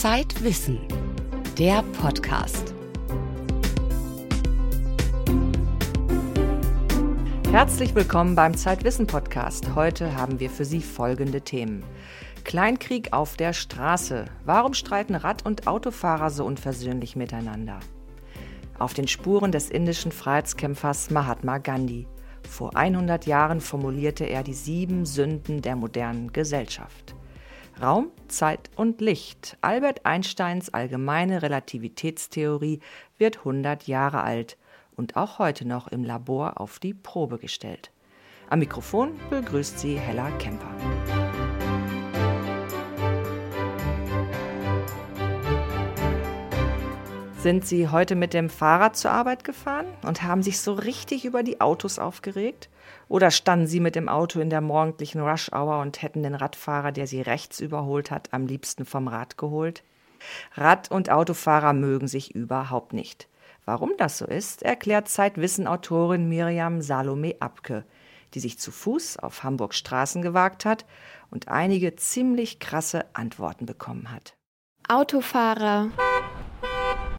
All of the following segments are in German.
Zeitwissen, der Podcast. Herzlich willkommen beim Zeitwissen Podcast. Heute haben wir für Sie folgende Themen. Kleinkrieg auf der Straße. Warum streiten Rad- und Autofahrer so unversöhnlich miteinander? Auf den Spuren des indischen Freiheitskämpfers Mahatma Gandhi. Vor 100 Jahren formulierte er die sieben Sünden der modernen Gesellschaft. Raum, Zeit und Licht. Albert Einsteins allgemeine Relativitätstheorie wird 100 Jahre alt und auch heute noch im Labor auf die Probe gestellt. Am Mikrofon begrüßt sie Hella Kemper. Sind Sie heute mit dem Fahrrad zur Arbeit gefahren und haben sich so richtig über die Autos aufgeregt? Oder standen Sie mit dem Auto in der morgendlichen Rush-Hour und hätten den Radfahrer, der Sie rechts überholt hat, am liebsten vom Rad geholt? Rad- und Autofahrer mögen sich überhaupt nicht. Warum das so ist, erklärt Zeitwissen-Autorin Miriam Salome Abke, die sich zu Fuß auf Hamburgs Straßen gewagt hat und einige ziemlich krasse Antworten bekommen hat. Autofahrer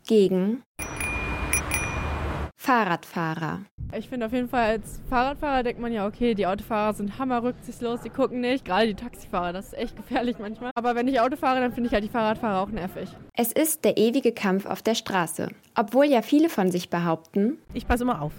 gegen Fahrradfahrer. Ich finde auf jeden Fall, als Fahrradfahrer denkt man ja, okay, die Autofahrer sind hammer rücksichtslos, die gucken nicht. Gerade die Taxifahrer, das ist echt gefährlich manchmal. Aber wenn ich Auto fahre, dann finde ich halt die Fahrradfahrer auch nervig. Es ist der ewige Kampf auf der Straße. Obwohl ja viele von sich behaupten, ich passe immer auf.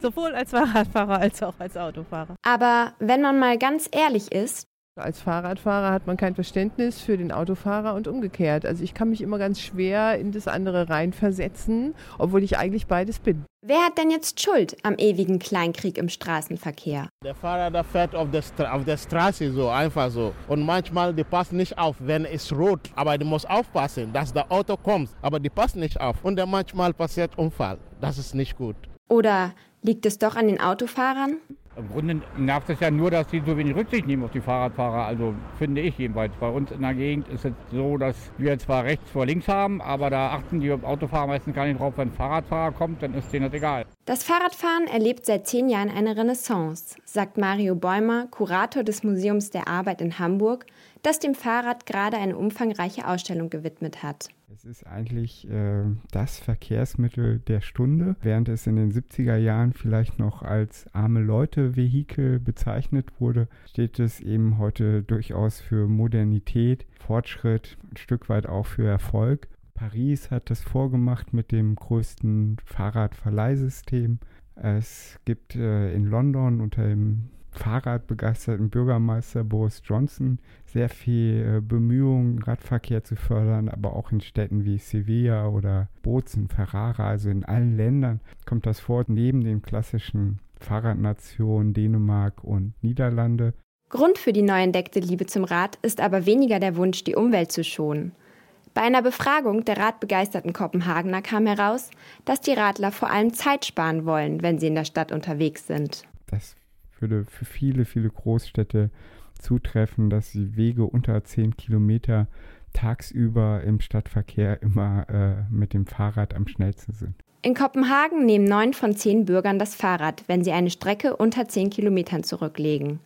Sowohl als Fahrradfahrer als auch als Autofahrer. Aber wenn man mal ganz ehrlich ist, als Fahrradfahrer hat man kein Verständnis für den Autofahrer und umgekehrt. Also ich kann mich immer ganz schwer in das andere reinversetzen, obwohl ich eigentlich beides bin. Wer hat denn jetzt Schuld am ewigen Kleinkrieg im Straßenverkehr? Der Fahrer, der fährt auf der, Stra auf der Straße so, einfach so. Und manchmal, die passt nicht auf, wenn es rot. Aber die muss aufpassen, dass der Auto kommt. Aber die passt nicht auf. Und dann manchmal passiert Unfall. Das ist nicht gut. Oder liegt es doch an den Autofahrern? Im Grunde nervt es ja nur, dass sie so wenig Rücksicht nehmen auf die Fahrradfahrer. Also finde ich jedenfalls. Bei uns in der Gegend ist es so, dass wir zwar rechts vor links haben, aber da achten die Autofahrer meistens gar nicht drauf. Wenn ein Fahrradfahrer kommt, dann ist denen das egal. Das Fahrradfahren erlebt seit zehn Jahren eine Renaissance, sagt Mario Bäumer, Kurator des Museums der Arbeit in Hamburg, das dem Fahrrad gerade eine umfangreiche Ausstellung gewidmet hat. Es ist eigentlich äh, das Verkehrsmittel der Stunde, während es in den 70er Jahren vielleicht noch als arme Leute-Vehikel bezeichnet wurde, steht es eben heute durchaus für Modernität, Fortschritt, ein Stück weit auch für Erfolg. Paris hat das vorgemacht mit dem größten Fahrradverleihsystem. Es gibt äh, in London unter dem Fahrradbegeisterten Bürgermeister Boris Johnson sehr viel äh, Bemühungen, Radverkehr zu fördern, aber auch in Städten wie Sevilla oder Bozen, Ferrara, also in allen Ländern kommt das vor, neben den klassischen Fahrradnationen Dänemark und Niederlande. Grund für die neu entdeckte Liebe zum Rad ist aber weniger der Wunsch, die Umwelt zu schonen. Bei einer Befragung der radbegeisterten Kopenhagener kam heraus, dass die Radler vor allem Zeit sparen wollen, wenn sie in der Stadt unterwegs sind. Das würde für viele, viele Großstädte zutreffen, dass die Wege unter 10 Kilometer tagsüber im Stadtverkehr immer äh, mit dem Fahrrad am schnellsten sind. In Kopenhagen nehmen neun von zehn Bürgern das Fahrrad, wenn sie eine Strecke unter 10 Kilometern zurücklegen.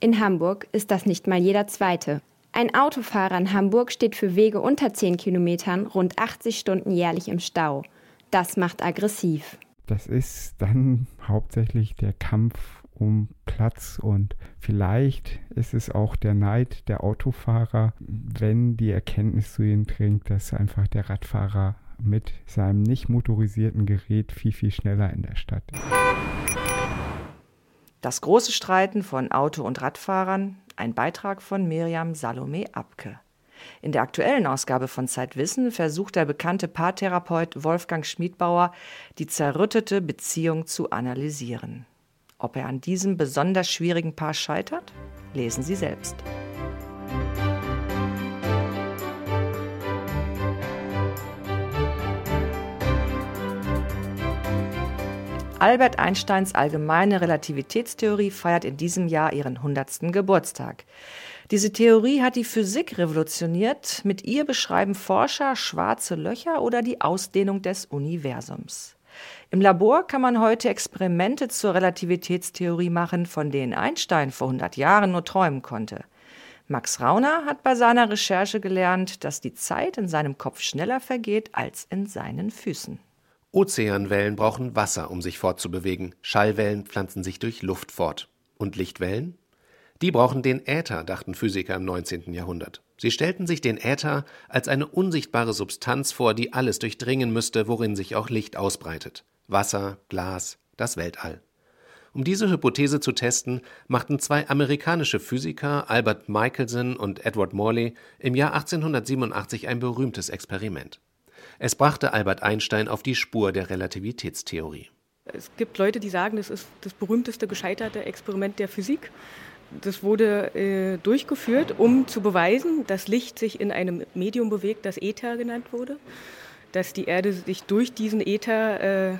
In Hamburg ist das nicht mal jeder Zweite. Ein Autofahrer in Hamburg steht für Wege unter 10 Kilometern rund 80 Stunden jährlich im Stau. Das macht aggressiv. Das ist dann hauptsächlich der Kampf um Platz und vielleicht ist es auch der Neid der Autofahrer, wenn die Erkenntnis zu ihnen dringt, dass einfach der Radfahrer mit seinem nicht motorisierten Gerät viel, viel schneller in der Stadt ist. Das große Streiten von Auto- und Radfahrern, ein Beitrag von Miriam Salome Abke. In der aktuellen Ausgabe von Zeitwissen versucht der bekannte Paartherapeut Wolfgang Schmiedbauer, die zerrüttete Beziehung zu analysieren. Ob er an diesem besonders schwierigen Paar scheitert? Lesen Sie selbst. Albert Einsteins allgemeine Relativitätstheorie feiert in diesem Jahr ihren 100. Geburtstag. Diese Theorie hat die Physik revolutioniert. Mit ihr beschreiben Forscher schwarze Löcher oder die Ausdehnung des Universums. Im Labor kann man heute Experimente zur Relativitätstheorie machen, von denen Einstein vor 100 Jahren nur träumen konnte. Max Rauner hat bei seiner Recherche gelernt, dass die Zeit in seinem Kopf schneller vergeht als in seinen Füßen. Ozeanwellen brauchen Wasser, um sich fortzubewegen. Schallwellen pflanzen sich durch Luft fort. Und Lichtwellen? Die brauchen den Äther, dachten Physiker im 19. Jahrhundert. Sie stellten sich den Äther als eine unsichtbare Substanz vor, die alles durchdringen müsste, worin sich auch Licht ausbreitet. Wasser, Glas, das Weltall. Um diese Hypothese zu testen, machten zwei amerikanische Physiker, Albert Michelson und Edward Morley, im Jahr 1887 ein berühmtes Experiment. Es brachte Albert Einstein auf die Spur der Relativitätstheorie. Es gibt Leute, die sagen, das ist das berühmteste gescheiterte Experiment der Physik. Das wurde äh, durchgeführt, um zu beweisen, dass Licht sich in einem Medium bewegt, das Äther genannt wurde, dass die Erde sich durch diesen Äther äh,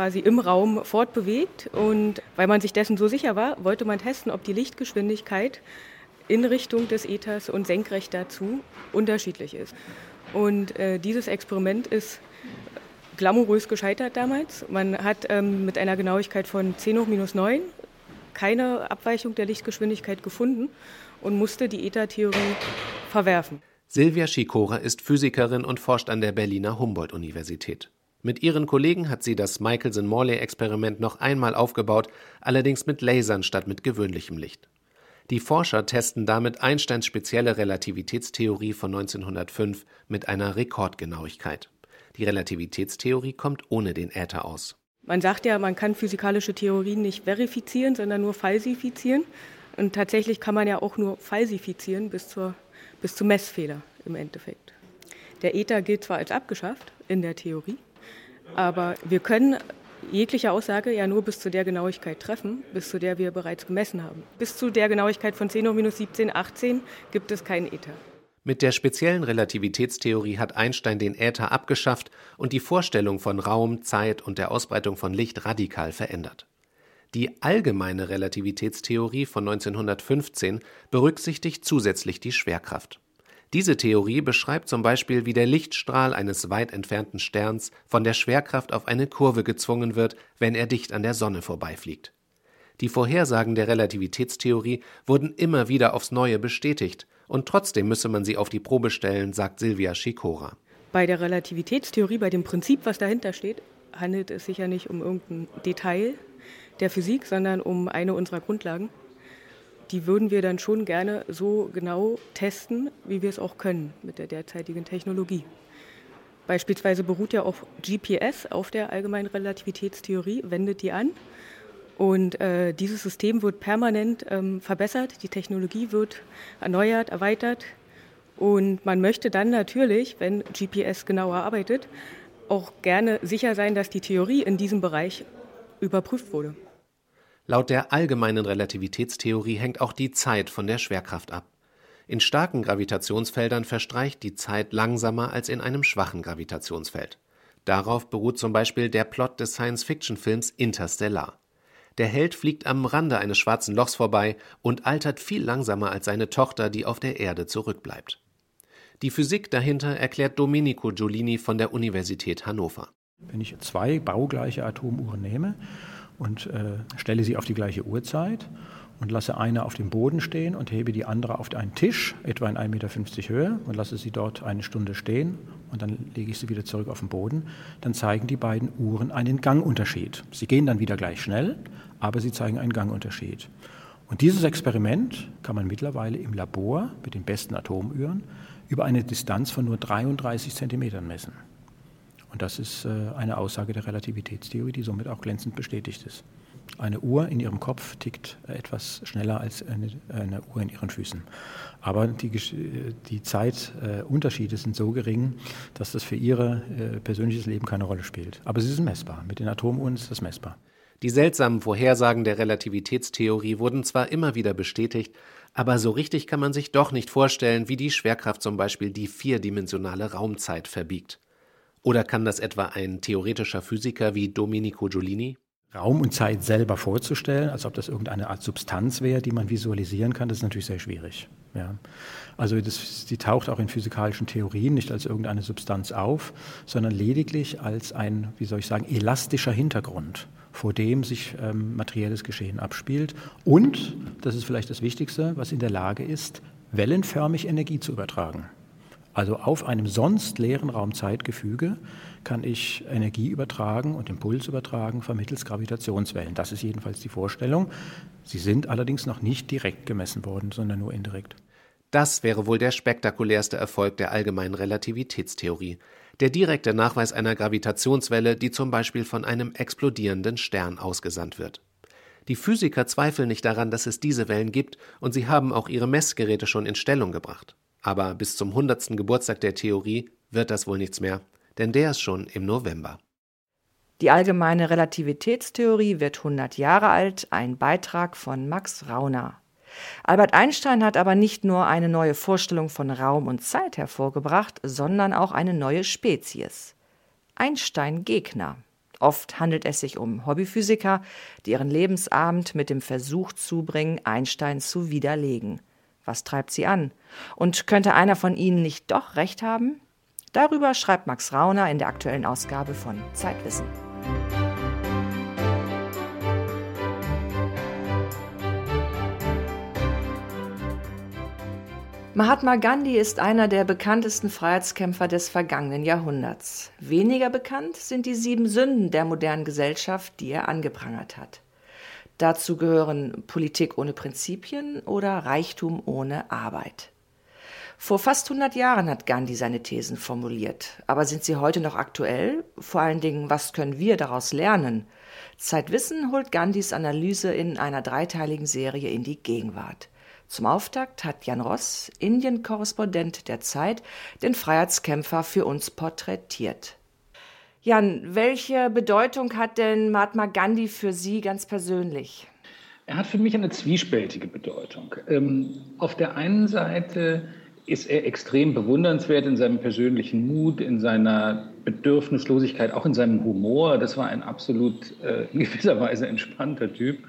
quasi im Raum fortbewegt. Und weil man sich dessen so sicher war, wollte man testen, ob die Lichtgeschwindigkeit in Richtung des Äthers und senkrecht dazu unterschiedlich ist. Und äh, dieses Experiment ist glamourös gescheitert damals. Man hat ähm, mit einer Genauigkeit von 10 hoch minus 9 keine Abweichung der Lichtgeschwindigkeit gefunden und musste die Äthertheorie verwerfen. Silvia Schikora ist Physikerin und forscht an der Berliner Humboldt-Universität. Mit ihren Kollegen hat sie das Michelson-Morley-Experiment noch einmal aufgebaut, allerdings mit Lasern statt mit gewöhnlichem Licht. Die Forscher testen damit Einsteins spezielle Relativitätstheorie von 1905 mit einer Rekordgenauigkeit. Die Relativitätstheorie kommt ohne den Äther aus. Man sagt ja, man kann physikalische Theorien nicht verifizieren, sondern nur falsifizieren. Und tatsächlich kann man ja auch nur falsifizieren bis, zur, bis zum Messfehler im Endeffekt. Der Äther gilt zwar als abgeschafft in der Theorie, aber wir können jegliche Aussage ja nur bis zu der Genauigkeit treffen, bis zu der wir bereits gemessen haben. Bis zu der Genauigkeit von 10 hoch minus 17, 18 gibt es keinen Äther. Mit der speziellen Relativitätstheorie hat Einstein den Äther abgeschafft und die Vorstellung von Raum, Zeit und der Ausbreitung von Licht radikal verändert. Die allgemeine Relativitätstheorie von 1915 berücksichtigt zusätzlich die Schwerkraft. Diese Theorie beschreibt zum Beispiel, wie der Lichtstrahl eines weit entfernten Sterns von der Schwerkraft auf eine Kurve gezwungen wird, wenn er dicht an der Sonne vorbeifliegt. Die Vorhersagen der Relativitätstheorie wurden immer wieder aufs Neue bestätigt, und trotzdem müsse man sie auf die Probe stellen, sagt Silvia Schikora. Bei der Relativitätstheorie, bei dem Prinzip, was dahinter steht, handelt es sich ja nicht um irgendein Detail der Physik, sondern um eine unserer Grundlagen die würden wir dann schon gerne so genau testen, wie wir es auch können mit der derzeitigen Technologie. Beispielsweise beruht ja auch GPS auf der allgemeinen Relativitätstheorie, wendet die an. Und äh, dieses System wird permanent ähm, verbessert, die Technologie wird erneuert, erweitert. Und man möchte dann natürlich, wenn GPS genauer arbeitet, auch gerne sicher sein, dass die Theorie in diesem Bereich überprüft wurde. Laut der allgemeinen Relativitätstheorie hängt auch die Zeit von der Schwerkraft ab. In starken Gravitationsfeldern verstreicht die Zeit langsamer als in einem schwachen Gravitationsfeld. Darauf beruht zum Beispiel der Plot des Science-Fiction-Films Interstellar. Der Held fliegt am Rande eines schwarzen Lochs vorbei und altert viel langsamer als seine Tochter, die auf der Erde zurückbleibt. Die Physik dahinter erklärt Domenico Giolini von der Universität Hannover. Wenn ich zwei baugleiche Atomuhren nehme und äh, stelle sie auf die gleiche Uhrzeit und lasse eine auf dem Boden stehen und hebe die andere auf einen Tisch, etwa in 1,50 Meter Höhe, und lasse sie dort eine Stunde stehen und dann lege ich sie wieder zurück auf den Boden, dann zeigen die beiden Uhren einen Gangunterschied. Sie gehen dann wieder gleich schnell, aber sie zeigen einen Gangunterschied. Und dieses Experiment kann man mittlerweile im Labor mit den besten Atomuhren über eine Distanz von nur 33 Zentimetern messen. Und das ist äh, eine Aussage der Relativitätstheorie, die somit auch glänzend bestätigt ist. Eine Uhr in ihrem Kopf tickt etwas schneller als eine, eine Uhr in ihren Füßen. Aber die, die Zeitunterschiede sind so gering, dass das für ihr äh, persönliches Leben keine Rolle spielt. Aber sie sind messbar. Mit den Atomuhren ist das messbar. Die seltsamen Vorhersagen der Relativitätstheorie wurden zwar immer wieder bestätigt, aber so richtig kann man sich doch nicht vorstellen, wie die Schwerkraft zum Beispiel die vierdimensionale Raumzeit verbiegt. Oder kann das etwa ein theoretischer Physiker wie Domenico Giolini? Raum und Zeit selber vorzustellen, als ob das irgendeine Art Substanz wäre, die man visualisieren kann, das ist natürlich sehr schwierig. Ja. Also das, die taucht auch in physikalischen Theorien nicht als irgendeine Substanz auf, sondern lediglich als ein, wie soll ich sagen, elastischer Hintergrund, vor dem sich ähm, materielles Geschehen abspielt und, das ist vielleicht das Wichtigste, was in der Lage ist, wellenförmig Energie zu übertragen. Also auf einem sonst leeren Raumzeitgefüge kann ich Energie übertragen und Impuls übertragen vermittels Gravitationswellen. Das ist jedenfalls die Vorstellung. Sie sind allerdings noch nicht direkt gemessen worden, sondern nur indirekt. Das wäre wohl der spektakulärste Erfolg der allgemeinen Relativitätstheorie. Der direkte Nachweis einer Gravitationswelle, die zum Beispiel von einem explodierenden Stern ausgesandt wird. Die Physiker zweifeln nicht daran, dass es diese Wellen gibt, und sie haben auch ihre Messgeräte schon in Stellung gebracht. Aber bis zum 100. Geburtstag der Theorie wird das wohl nichts mehr, denn der ist schon im November. Die allgemeine Relativitätstheorie wird 100 Jahre alt, ein Beitrag von Max Rauner. Albert Einstein hat aber nicht nur eine neue Vorstellung von Raum und Zeit hervorgebracht, sondern auch eine neue Spezies. Einstein-Gegner. Oft handelt es sich um Hobbyphysiker, die ihren Lebensabend mit dem Versuch zubringen, Einstein zu widerlegen. Was treibt sie an? Und könnte einer von ihnen nicht doch recht haben? Darüber schreibt Max Rauner in der aktuellen Ausgabe von Zeitwissen. Mahatma Gandhi ist einer der bekanntesten Freiheitskämpfer des vergangenen Jahrhunderts. Weniger bekannt sind die sieben Sünden der modernen Gesellschaft, die er angeprangert hat. Dazu gehören Politik ohne Prinzipien oder Reichtum ohne Arbeit. Vor fast 100 Jahren hat Gandhi seine Thesen formuliert. Aber sind sie heute noch aktuell? Vor allen Dingen, was können wir daraus lernen? Zeitwissen holt Gandhis Analyse in einer dreiteiligen Serie in die Gegenwart. Zum Auftakt hat Jan Ross, Indien-Korrespondent der Zeit, den Freiheitskämpfer für uns porträtiert. Jan, welche Bedeutung hat denn Mahatma Gandhi für Sie ganz persönlich? Er hat für mich eine zwiespältige Bedeutung. Ähm, auf der einen Seite ist er extrem bewundernswert in seinem persönlichen Mut, in seiner Bedürfnislosigkeit, auch in seinem Humor. Das war ein absolut äh, in gewisser Weise entspannter Typ.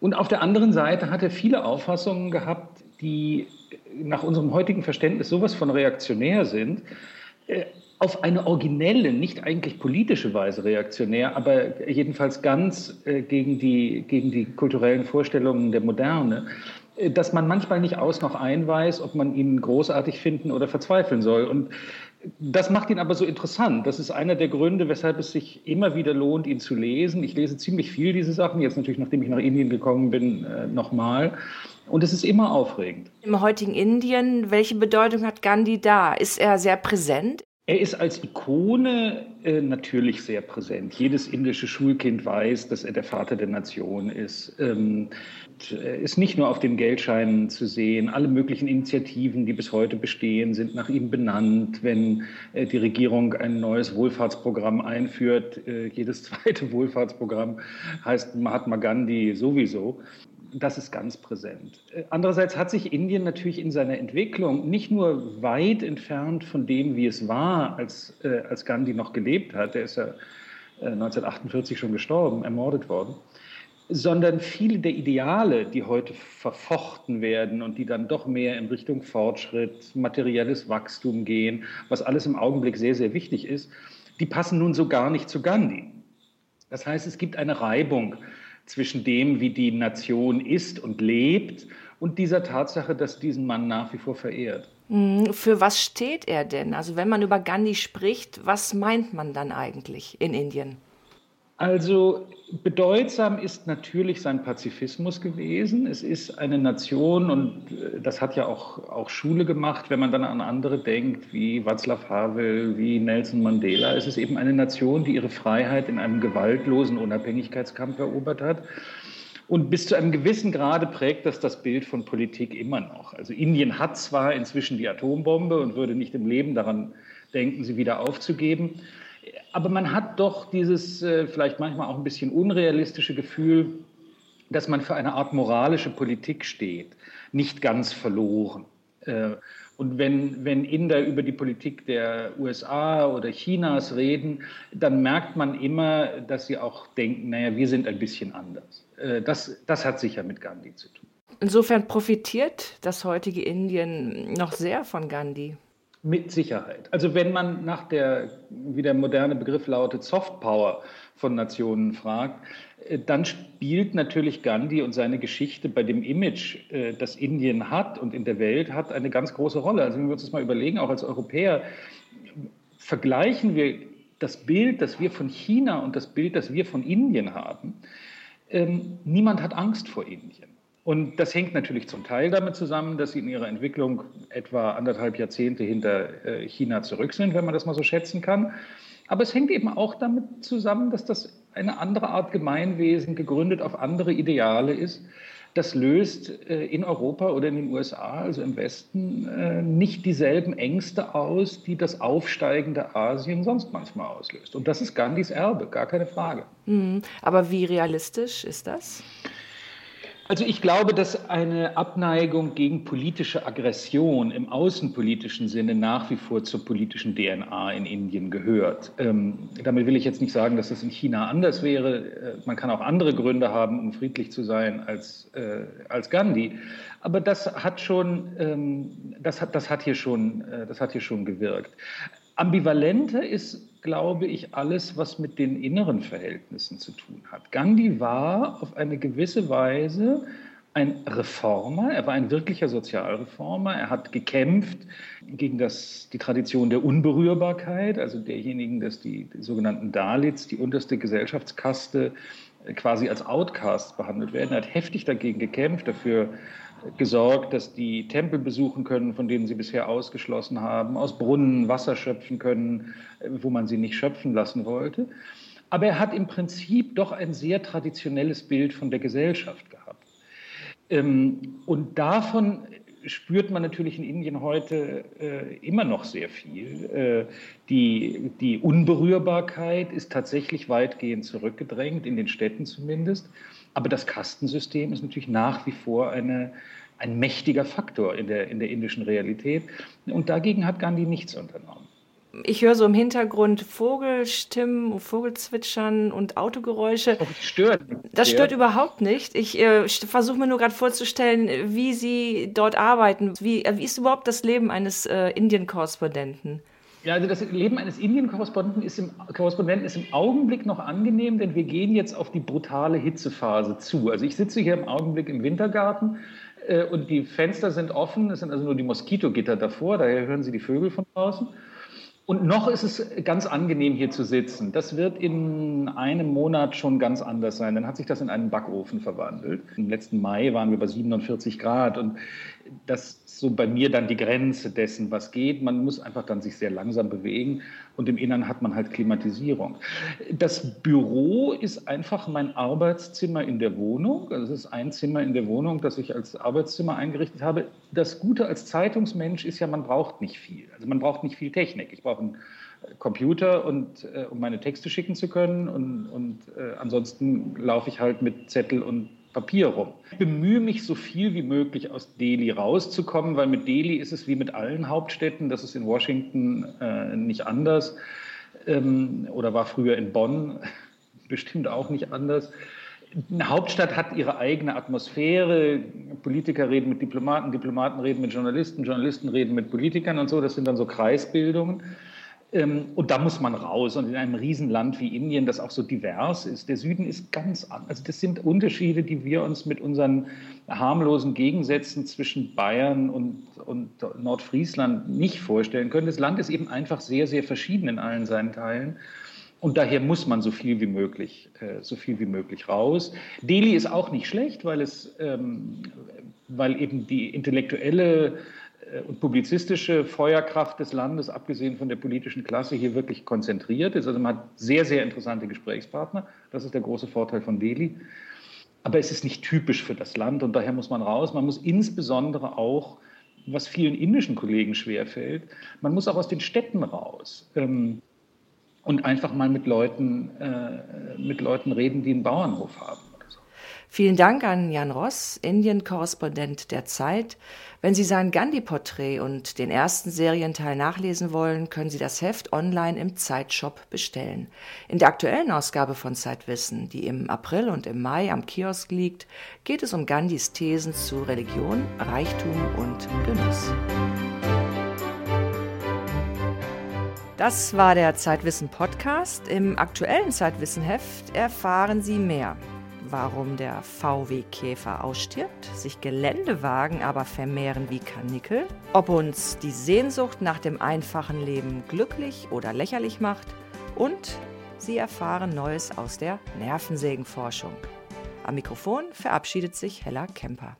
Und auf der anderen Seite hat er viele Auffassungen gehabt, die nach unserem heutigen Verständnis sowas von reaktionär sind. Auf eine originelle, nicht eigentlich politische Weise reaktionär, aber jedenfalls ganz äh, gegen, die, gegen die kulturellen Vorstellungen der Moderne, äh, dass man manchmal nicht aus noch einweist, ob man ihn großartig finden oder verzweifeln soll. Und das macht ihn aber so interessant. Das ist einer der Gründe, weshalb es sich immer wieder lohnt, ihn zu lesen. Ich lese ziemlich viel diese Sachen, jetzt natürlich, nachdem ich nach Indien gekommen bin, äh, nochmal. Und es ist immer aufregend. Im heutigen Indien, welche Bedeutung hat Gandhi da? Ist er sehr präsent? Er ist als Ikone äh, natürlich sehr präsent. Jedes indische Schulkind weiß, dass er der Vater der Nation ist. Ähm, er ist nicht nur auf den Geldscheinen zu sehen. Alle möglichen Initiativen, die bis heute bestehen, sind nach ihm benannt. Wenn äh, die Regierung ein neues Wohlfahrtsprogramm einführt, äh, jedes zweite Wohlfahrtsprogramm heißt Mahatma Gandhi sowieso das ist ganz präsent. Äh, andererseits hat sich Indien natürlich in seiner Entwicklung nicht nur weit entfernt von dem, wie es war, als, äh, als Gandhi noch gelebt hat, der ist ja äh, 1948 schon gestorben, ermordet worden, sondern viele der Ideale, die heute verfochten werden und die dann doch mehr in Richtung Fortschritt, materielles Wachstum gehen, was alles im Augenblick sehr, sehr wichtig ist, die passen nun so gar nicht zu Gandhi. Das heißt, es gibt eine Reibung zwischen dem, wie die Nation ist und lebt, und dieser Tatsache, dass diesen Mann nach wie vor verehrt. Mhm. Für was steht er denn? Also wenn man über Gandhi spricht, was meint man dann eigentlich in Indien? Also bedeutsam ist natürlich sein Pazifismus gewesen. Es ist eine Nation und äh, das hat ja auch, auch Schule gemacht, wenn man dann an andere denkt, wie Václav Havel, wie Nelson Mandela. Es ist eben eine Nation, die ihre Freiheit in einem gewaltlosen Unabhängigkeitskampf erobert hat. Und bis zu einem gewissen Grade prägt das das Bild von Politik immer noch. Also Indien hat zwar inzwischen die Atombombe und würde nicht im Leben daran denken, sie wieder aufzugeben aber man hat doch dieses äh, vielleicht manchmal auch ein bisschen unrealistische Gefühl, dass man für eine Art moralische Politik steht, nicht ganz verloren. Äh, und wenn, wenn Inder über die Politik der USA oder Chinas reden, dann merkt man immer, dass sie auch denken, naja, wir sind ein bisschen anders. Äh, das, das hat sicher mit Gandhi zu tun. Insofern profitiert das heutige Indien noch sehr von Gandhi. Mit Sicherheit. Also wenn man nach der, wie der moderne Begriff lautet, Soft Power von Nationen fragt, äh, dann spielt natürlich Gandhi und seine Geschichte bei dem Image, äh, das Indien hat und in der Welt hat, eine ganz große Rolle. Also wenn wir uns das mal überlegen, auch als Europäer, vergleichen wir das Bild, das wir von China und das Bild, das wir von Indien haben. Ähm, niemand hat Angst vor Indien. Und das hängt natürlich zum Teil damit zusammen, dass sie in ihrer Entwicklung etwa anderthalb Jahrzehnte hinter äh, China zurück sind, wenn man das mal so schätzen kann. Aber es hängt eben auch damit zusammen, dass das eine andere Art Gemeinwesen, gegründet auf andere Ideale ist. Das löst äh, in Europa oder in den USA, also im Westen, äh, nicht dieselben Ängste aus, die das aufsteigende Asien sonst manchmal auslöst. Und das ist Gandhis Erbe, gar keine Frage. Mhm. Aber wie realistisch ist das? Also ich glaube, dass eine Abneigung gegen politische Aggression im außenpolitischen Sinne nach wie vor zur politischen DNA in Indien gehört. Ähm, damit will ich jetzt nicht sagen, dass das in China anders wäre. Äh, man kann auch andere Gründe haben, um friedlich zu sein als, äh, als Gandhi. Aber das hat schon, ähm, das hat, das hat hier schon, äh, das hat hier schon gewirkt. Ambivalenter ist, glaube ich, alles, was mit den inneren Verhältnissen zu tun hat. Gandhi war auf eine gewisse Weise ein Reformer, er war ein wirklicher Sozialreformer, er hat gekämpft gegen das, die Tradition der Unberührbarkeit, also derjenigen, dass die, die sogenannten Dalits, die unterste Gesellschaftskaste, quasi als Outcasts behandelt werden. Er hat heftig dagegen gekämpft, dafür gesorgt, dass die Tempel besuchen können, von denen sie bisher ausgeschlossen haben, aus Brunnen Wasser schöpfen können, äh, wo man sie nicht schöpfen lassen wollte. Aber er hat im Prinzip doch ein sehr traditionelles Bild von der Gesellschaft gehabt. Ähm, und davon spürt man natürlich in Indien heute äh, immer noch sehr viel. Äh, die, die Unberührbarkeit ist tatsächlich weitgehend zurückgedrängt, in den Städten zumindest. Aber das Kastensystem ist natürlich nach wie vor eine, ein mächtiger Faktor in der, in der indischen Realität. Und dagegen hat Gandhi nichts unternommen. Ich höre so im Hintergrund Vogelstimmen, Vogelzwitschern und Autogeräusche. Das stört. Das stört überhaupt nicht. Ich äh, versuche mir nur gerade vorzustellen, wie Sie dort arbeiten. Wie, äh, wie ist überhaupt das Leben eines äh, Indien-Korrespondenten? Ja, also das Leben eines Indien-Korrespondenten ist, im, ist im Augenblick noch angenehm, denn wir gehen jetzt auf die brutale Hitzephase zu. Also ich sitze hier im Augenblick im Wintergarten äh, und die Fenster sind offen, es sind also nur die Moskitogitter davor, daher hören Sie die Vögel von draußen. Und noch ist es ganz angenehm, hier zu sitzen. Das wird in einem Monat schon ganz anders sein. Dann hat sich das in einen Backofen verwandelt. Im letzten Mai waren wir bei 47 Grad. Und das ist so bei mir dann die Grenze dessen, was geht. Man muss einfach dann sich sehr langsam bewegen und im Innern hat man halt Klimatisierung. Das Büro ist einfach mein Arbeitszimmer in der Wohnung. Also es ist ein Zimmer in der Wohnung, das ich als Arbeitszimmer eingerichtet habe. Das Gute als Zeitungsmensch ist ja, man braucht nicht viel. Also man braucht nicht viel Technik. Ich brauche einen Computer und äh, um meine Texte schicken zu können und, und äh, ansonsten laufe ich halt mit Zettel und Papier rum. Ich bemühe mich so viel wie möglich aus Delhi rauszukommen, weil mit Delhi ist es wie mit allen Hauptstädten, das ist in Washington äh, nicht anders ähm, oder war früher in Bonn bestimmt auch nicht anders. Eine Hauptstadt hat ihre eigene Atmosphäre. Politiker reden mit Diplomaten, Diplomaten reden mit Journalisten, Journalisten reden mit Politikern und so. Das sind dann so Kreisbildungen. Ähm, und da muss man raus. Und in einem Riesenland wie Indien, das auch so divers ist, der Süden ist ganz anders. Also das sind Unterschiede, die wir uns mit unseren harmlosen Gegensätzen zwischen Bayern und, und Nordfriesland nicht vorstellen können. Das Land ist eben einfach sehr, sehr verschieden in allen seinen Teilen. Und daher muss man so viel wie möglich, äh, so viel wie möglich raus. Delhi ist auch nicht schlecht, weil es, ähm, weil eben die intellektuelle und publizistische Feuerkraft des Landes, abgesehen von der politischen Klasse, hier wirklich konzentriert ist. Also man hat sehr, sehr interessante Gesprächspartner. Das ist der große Vorteil von Delhi. Aber es ist nicht typisch für das Land und daher muss man raus. Man muss insbesondere auch, was vielen indischen Kollegen schwerfällt, man muss auch aus den Städten raus. Ähm, und einfach mal mit Leuten, äh, mit Leuten reden, die einen Bauernhof haben. Vielen Dank an Jan Ross, Indien-Korrespondent der Zeit. Wenn Sie sein Gandhi-Porträt und den ersten Serienteil nachlesen wollen, können Sie das Heft online im Zeitshop bestellen. In der aktuellen Ausgabe von Zeitwissen, die im April und im Mai am Kiosk liegt, geht es um Gandhis Thesen zu Religion, Reichtum und Genuss. Das war der Zeitwissen Podcast. Im aktuellen Zeitwissen Heft erfahren Sie mehr. Warum der VW-Käfer ausstirbt, sich Geländewagen aber vermehren wie Karnickel, ob uns die Sehnsucht nach dem einfachen Leben glücklich oder lächerlich macht und Sie erfahren Neues aus der Nervensägenforschung. Am Mikrofon verabschiedet sich Hella Kemper.